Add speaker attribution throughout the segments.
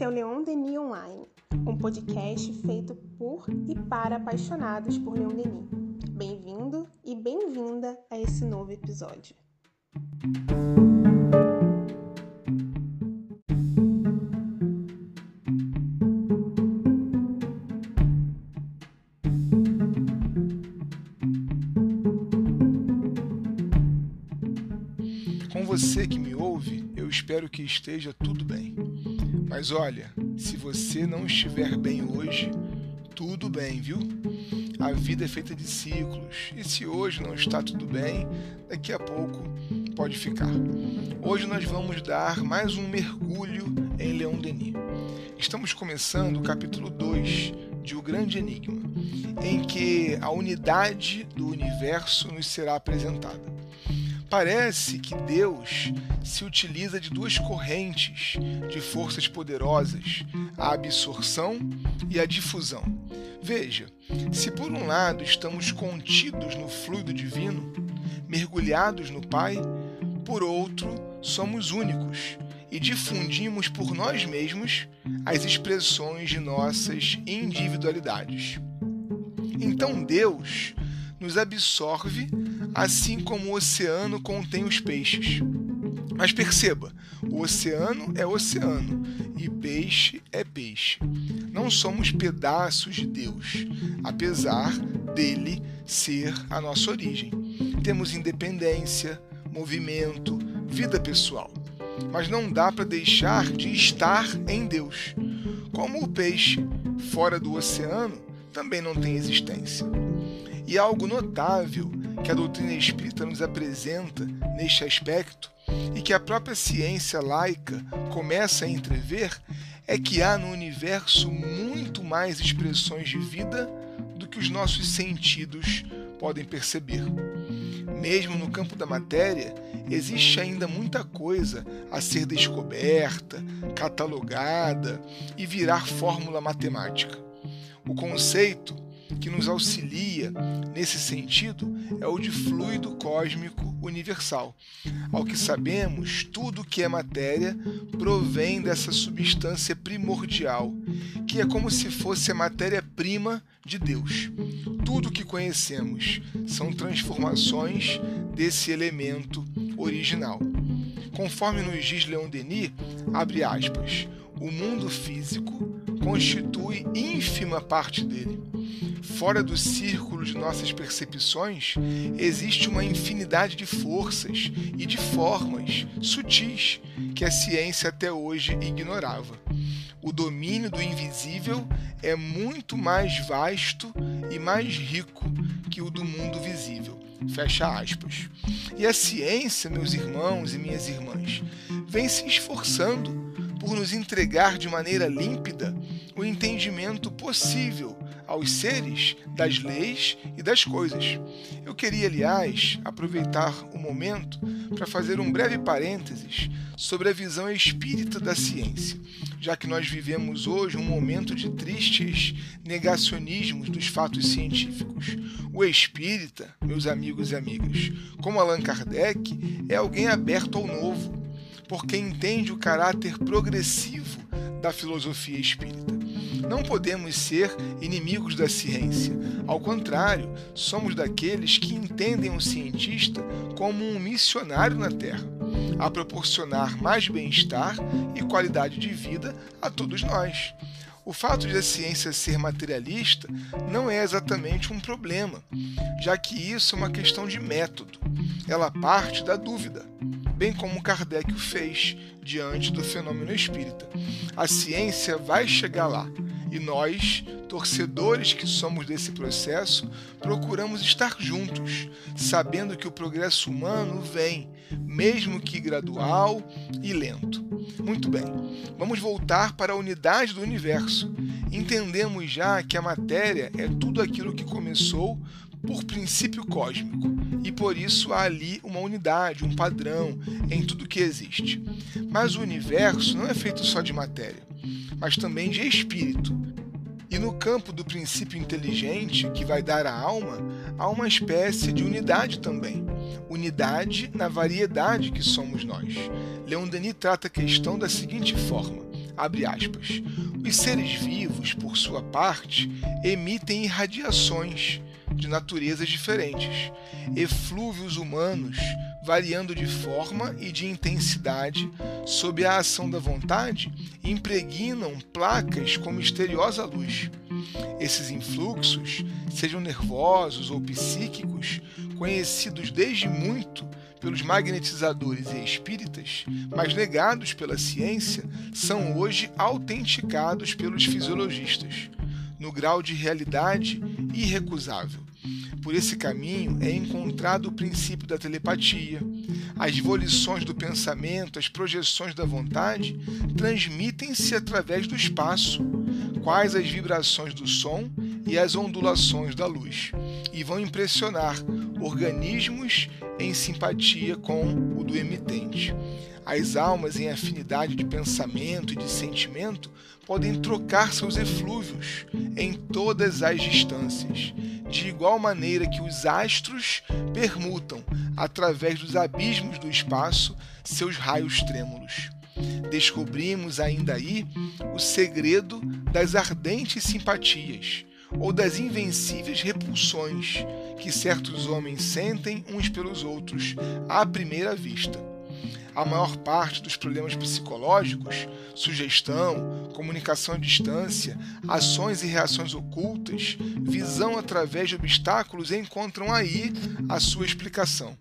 Speaker 1: Esse é o Leon Denis Online, um podcast feito por e para apaixonados por Leon Denis. Bem-vindo e bem-vinda a esse novo episódio.
Speaker 2: Com você que me ouve, eu espero que esteja tudo bem. Mas olha, se você não estiver bem hoje, tudo bem, viu? A vida é feita de ciclos, e se hoje não está tudo bem, daqui a pouco pode ficar. Hoje nós vamos dar mais um mergulho em Leon Denis. Estamos começando o capítulo 2 de O Grande Enigma, em que a unidade do universo nos será apresentada. Parece que Deus se utiliza de duas correntes de forças poderosas, a absorção e a difusão. Veja, se por um lado estamos contidos no fluido divino, mergulhados no Pai, por outro, somos únicos e difundimos por nós mesmos as expressões de nossas individualidades. Então Deus nos absorve, assim como o oceano contém os peixes. Mas perceba, o oceano é oceano e peixe é peixe. Não somos pedaços de Deus, apesar dele ser a nossa origem. Temos independência, movimento, vida pessoal. Mas não dá para deixar de estar em Deus. Como o peixe, fora do oceano, também não tem existência. E algo notável que a doutrina espírita nos apresenta neste aspecto e que a própria ciência laica começa a entrever é que há no universo muito mais expressões de vida do que os nossos sentidos podem perceber. Mesmo no campo da matéria, existe ainda muita coisa a ser descoberta, catalogada e virar fórmula matemática. O conceito que nos auxilia nesse sentido é o de fluido cósmico universal. Ao que sabemos, tudo que é matéria provém dessa substância primordial, que é como se fosse a matéria-prima de Deus. Tudo que conhecemos são transformações desse elemento original. Conforme nos diz Leon Denis, abre aspas, o mundo físico constitui ínfima parte dele. Fora do círculo de nossas percepções, existe uma infinidade de forças e de formas sutis que a ciência até hoje ignorava. O domínio do invisível é muito mais vasto e mais rico que o do mundo visível. Fecha aspas. E a ciência, meus irmãos e minhas irmãs, vem se esforçando por nos entregar de maneira límpida o entendimento possível aos seres das leis e das coisas. Eu queria, aliás, aproveitar o momento para fazer um breve parênteses sobre a visão espírita da ciência, já que nós vivemos hoje um momento de tristes negacionismos dos fatos científicos. O espírita, meus amigos e amigas, como Allan Kardec, é alguém aberto ao novo porque entende o caráter progressivo da filosofia espírita. Não podemos ser inimigos da ciência. Ao contrário, somos daqueles que entendem o cientista como um missionário na Terra, a proporcionar mais bem-estar e qualidade de vida a todos nós. O fato de a ciência ser materialista não é exatamente um problema, já que isso é uma questão de método. Ela parte da dúvida bem como Kardec o fez diante do fenômeno espírita. A ciência vai chegar lá e nós, torcedores que somos desse processo, procuramos estar juntos, sabendo que o progresso humano vem, mesmo que gradual e lento. Muito bem, vamos voltar para a unidade do universo. Entendemos já que a matéria é tudo aquilo que começou por princípio cósmico, e por isso há ali uma unidade, um padrão em tudo que existe. Mas o universo não é feito só de matéria, mas também de espírito. E no campo do princípio inteligente, que vai dar a alma, há uma espécie de unidade também. Unidade na variedade que somos nós. Leon Denis trata a questão da seguinte forma: Abre aspas. Os seres vivos, por sua parte, emitem irradiações de naturezas diferentes, eflúvios humanos variando de forma e de intensidade sob a ação da vontade, impregnam placas com misteriosa luz. Esses influxos, sejam nervosos ou psíquicos, conhecidos desde muito pelos magnetizadores e espíritas, mas negados pela ciência, são hoje autenticados pelos fisiologistas, no grau de realidade irrecusável. Por esse caminho é encontrado o princípio da telepatia. As volições do pensamento, as projeções da vontade, transmitem-se através do espaço, quais as vibrações do som e as ondulações da luz, e vão impressionar organismos em simpatia com o do emitente. As almas em afinidade de pensamento e de sentimento podem trocar seus eflúvios em todas as distâncias, de igual maneira que os astros permutam, através dos abismos do espaço, seus raios trêmulos. Descobrimos ainda aí o segredo das ardentes simpatias ou das invencíveis repulsões que certos homens sentem uns pelos outros à primeira vista. A maior parte dos problemas psicológicos, sugestão, comunicação à distância, ações e reações ocultas, visão através de obstáculos encontram aí a sua explicação.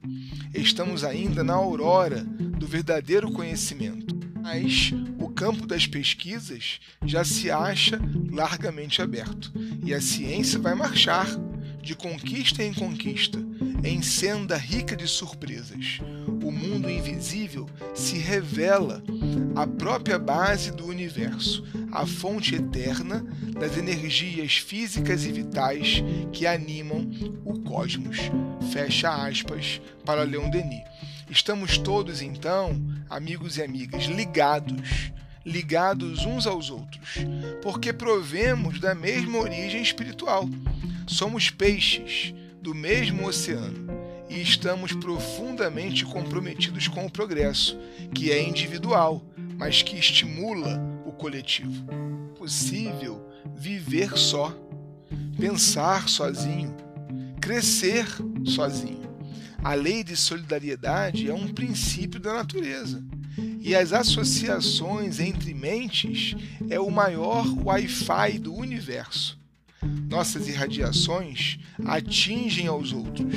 Speaker 2: Estamos ainda na aurora do verdadeiro conhecimento, mas o campo das pesquisas já se acha largamente aberto e a ciência vai marchar de conquista em conquista, em senda rica de surpresas. O mundo invisível se revela a própria base do universo, a fonte eterna das energias físicas e vitais que animam o cosmos. Fecha aspas para Leon Denis. Estamos todos, então, amigos e amigas, ligados ligados uns aos outros, porque provemos da mesma origem espiritual. Somos peixes do mesmo oceano e estamos profundamente comprometidos com o progresso, que é individual, mas que estimula o coletivo. Possível viver só, pensar sozinho, crescer sozinho. A lei de solidariedade é um princípio da natureza. E as associações entre mentes é o maior Wi-Fi do universo. Nossas irradiações atingem aos outros,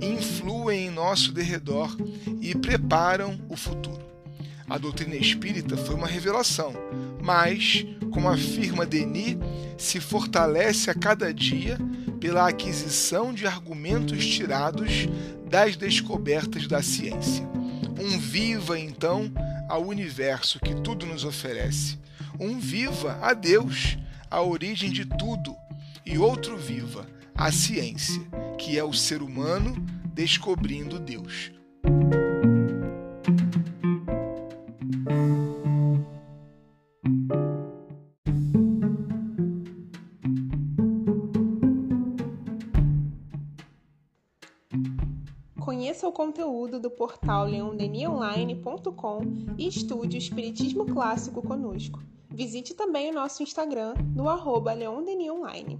Speaker 2: influem em nosso derredor e preparam o futuro. A doutrina espírita foi uma revelação, mas, como afirma Denis, se fortalece a cada dia pela aquisição de argumentos tirados das descobertas da ciência. Um viva, então, ao universo que tudo nos oferece. Um viva a Deus, a origem de tudo, e outro viva, a ciência, que é o ser humano descobrindo Deus.
Speaker 1: Conheça o conteúdo do portal leondenionline.com e estude o Espiritismo Clássico conosco. Visite também o nosso Instagram no arroba Leon Denis Online.